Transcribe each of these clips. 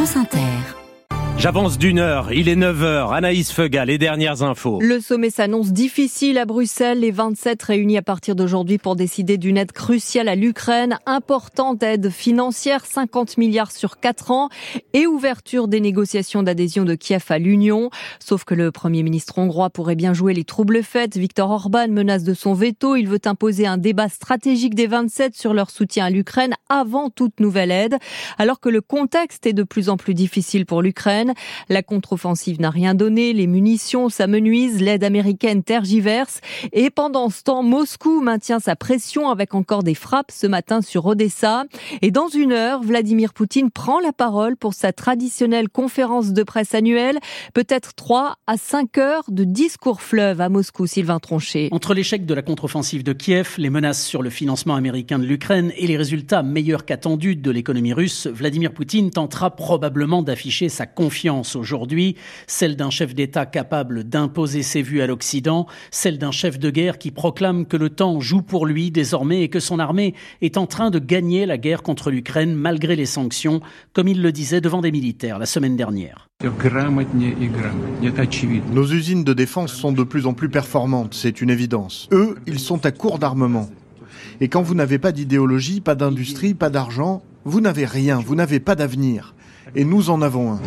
France Inter. J'avance d'une heure, il est 9h. Anaïs Feuga, les dernières infos. Le sommet s'annonce difficile à Bruxelles. Les 27 réunis à partir d'aujourd'hui pour décider d'une aide cruciale à l'Ukraine. Importante aide financière, 50 milliards sur 4 ans et ouverture des négociations d'adhésion de Kiev à l'Union. Sauf que le Premier ministre hongrois pourrait bien jouer les troubles faites. Viktor Orban menace de son veto. Il veut imposer un débat stratégique des 27 sur leur soutien à l'Ukraine avant toute nouvelle aide. Alors que le contexte est de plus en plus difficile pour l'Ukraine. La contre-offensive n'a rien donné, les munitions s'amenuisent, l'aide américaine tergiverse. Et pendant ce temps, Moscou maintient sa pression avec encore des frappes ce matin sur Odessa. Et dans une heure, Vladimir Poutine prend la parole pour sa traditionnelle conférence de presse annuelle, peut-être 3 à 5 heures de discours fleuve à Moscou, Sylvain Tronchet. Entre l'échec de la contre-offensive de Kiev, les menaces sur le financement américain de l'Ukraine et les résultats meilleurs qu'attendus de l'économie russe, Vladimir Poutine tentera probablement d'afficher sa confiance aujourd'hui, celle d'un chef d'État capable d'imposer ses vues à l'Occident, celle d'un chef de guerre qui proclame que le temps joue pour lui désormais et que son armée est en train de gagner la guerre contre l'Ukraine malgré les sanctions, comme il le disait devant des militaires la semaine dernière. Nos usines de défense sont de plus en plus performantes, c'est une évidence. Eux, ils sont à court d'armement. Et quand vous n'avez pas d'idéologie, pas d'industrie, pas d'argent, vous n'avez rien, vous n'avez pas d'avenir. Et nous en avons un.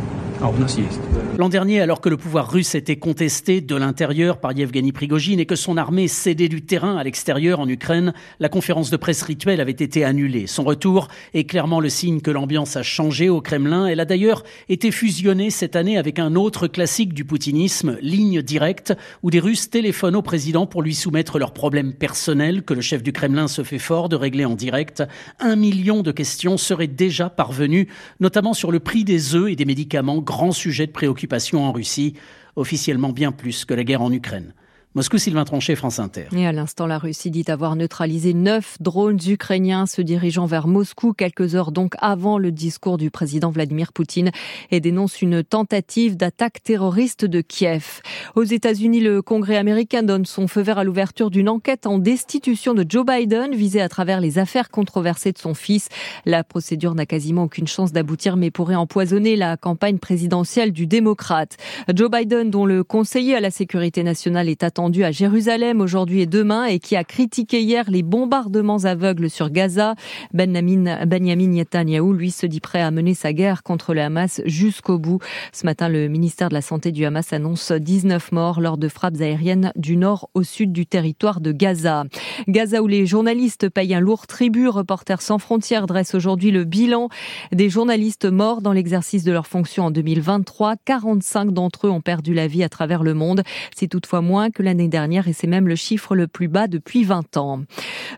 L'an dernier, alors que le pouvoir russe était contesté de l'intérieur par Yevgeny Prigogine et que son armée cédait du terrain à l'extérieur en Ukraine, la conférence de presse rituelle avait été annulée. Son retour est clairement le signe que l'ambiance a changé au Kremlin. Elle a d'ailleurs été fusionnée cette année avec un autre classique du poutinisme, ligne directe, où des Russes téléphonent au président pour lui soumettre leurs problèmes personnels que le chef du Kremlin se fait fort de régler en direct. Un million de questions seraient déjà parvenues, notamment sur le prix des œufs et des médicaments grand sujet de préoccupation en Russie, officiellement bien plus que la guerre en Ukraine. Moscou, Sylvain Tronchet, France Inter. Et à l'instant, la Russie dit avoir neutralisé neuf drones ukrainiens se dirigeant vers Moscou quelques heures donc avant le discours du président Vladimir Poutine et dénonce une tentative d'attaque terroriste de Kiev. Aux États-Unis, le Congrès américain donne son feu vert à l'ouverture d'une enquête en destitution de Joe Biden visée à travers les affaires controversées de son fils. La procédure n'a quasiment aucune chance d'aboutir mais pourrait empoisonner la campagne présidentielle du démocrate. Joe Biden, dont le conseiller à la sécurité nationale est attendu à Jérusalem aujourd'hui et demain et qui a critiqué hier les bombardements aveugles sur Gaza. Benjamin, Benjamin Netanyahu, lui, se dit prêt à mener sa guerre contre le Hamas jusqu'au bout. Ce matin, le ministère de la Santé du Hamas annonce 19 morts lors de frappes aériennes du nord au sud du territoire de Gaza. Gaza où les journalistes payent un lourd tribut. Reporters sans frontières dresse aujourd'hui le bilan des journalistes morts dans l'exercice de leurs fonctions en 2023. 45 d'entre eux ont perdu la vie à travers le monde. C'est toutefois moins que la l'année dernière et c'est même le chiffre le plus bas depuis 20 ans.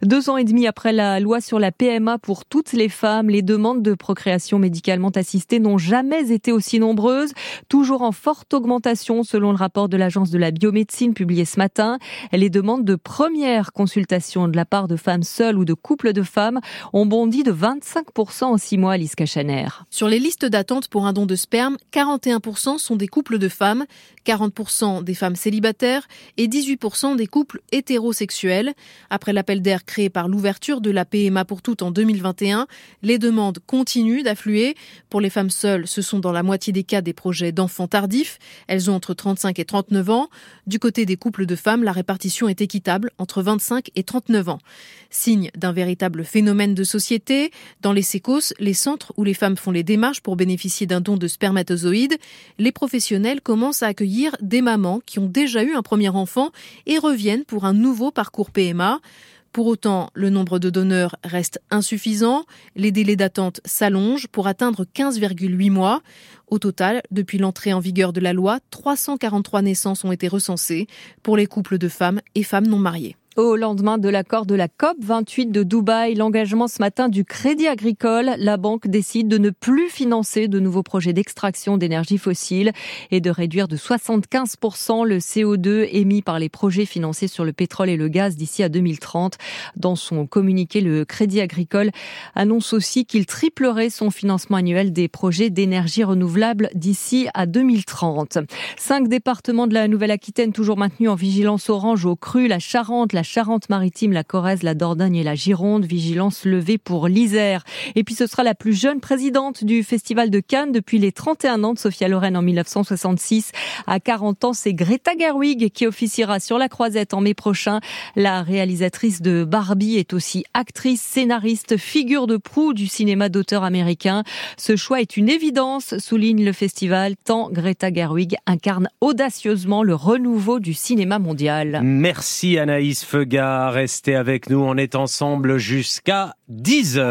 Deux ans et demi après la loi sur la PMA pour toutes les femmes, les demandes de procréation médicalement assistée n'ont jamais été aussi nombreuses, toujours en forte augmentation selon le rapport de l'Agence de la biomédecine publié ce matin. Les demandes de première consultation de la part de femmes seules ou de couples de femmes ont bondi de 25% en six mois, Alice Cachaner. Sur les listes d'attente pour un don de sperme, 41% sont des couples de femmes, 40% des femmes célibataires et 18% des couples hétérosexuels. Après l'appel d'air créé par l'ouverture de la PMA pour toutes en 2021, les demandes continuent d'affluer. Pour les femmes seules, ce sont dans la moitié des cas des projets d'enfants tardifs. Elles ont entre 35 et 39 ans. Du côté des couples de femmes, la répartition est équitable entre 25 et 39 ans. Signe d'un véritable phénomène de société, dans les sécos, les centres où les femmes font les démarches pour bénéficier d'un don de spermatozoïdes, les professionnels commencent à accueillir des mamans qui ont déjà eu un premier enfant et reviennent pour un nouveau parcours PMA. Pour autant, le nombre de donneurs reste insuffisant. Les délais d'attente s'allongent pour atteindre 15,8 mois. Au total, depuis l'entrée en vigueur de la loi, 343 naissances ont été recensées pour les couples de femmes et femmes non mariées. Au lendemain de l'accord de la COP 28 de Dubaï, l'engagement ce matin du Crédit Agricole, la banque décide de ne plus financer de nouveaux projets d'extraction d'énergie fossile et de réduire de 75% le CO2 émis par les projets financés sur le pétrole et le gaz d'ici à 2030. Dans son communiqué, le Crédit Agricole annonce aussi qu'il triplerait son financement annuel des projets d'énergie renouvelable d'ici à 2030. Cinq départements de la Nouvelle-Aquitaine toujours maintenus en vigilance orange au cru, la Charente, la Charente-Maritime, la Corrèze, la Dordogne et la Gironde. Vigilance levée pour l'Isère. Et puis ce sera la plus jeune présidente du Festival de Cannes depuis les 31 ans de Sophia Loren en 1966. À 40 ans, c'est Greta Gerwig qui officiera sur la croisette en mai prochain. La réalisatrice de Barbie est aussi actrice, scénariste, figure de proue du cinéma d'auteur américain. Ce choix est une évidence, souligne le festival, tant Greta Gerwig incarne audacieusement le renouveau du cinéma mondial. Merci Anaïs Feuga, restez avec nous, on est ensemble jusqu'à 10 heures.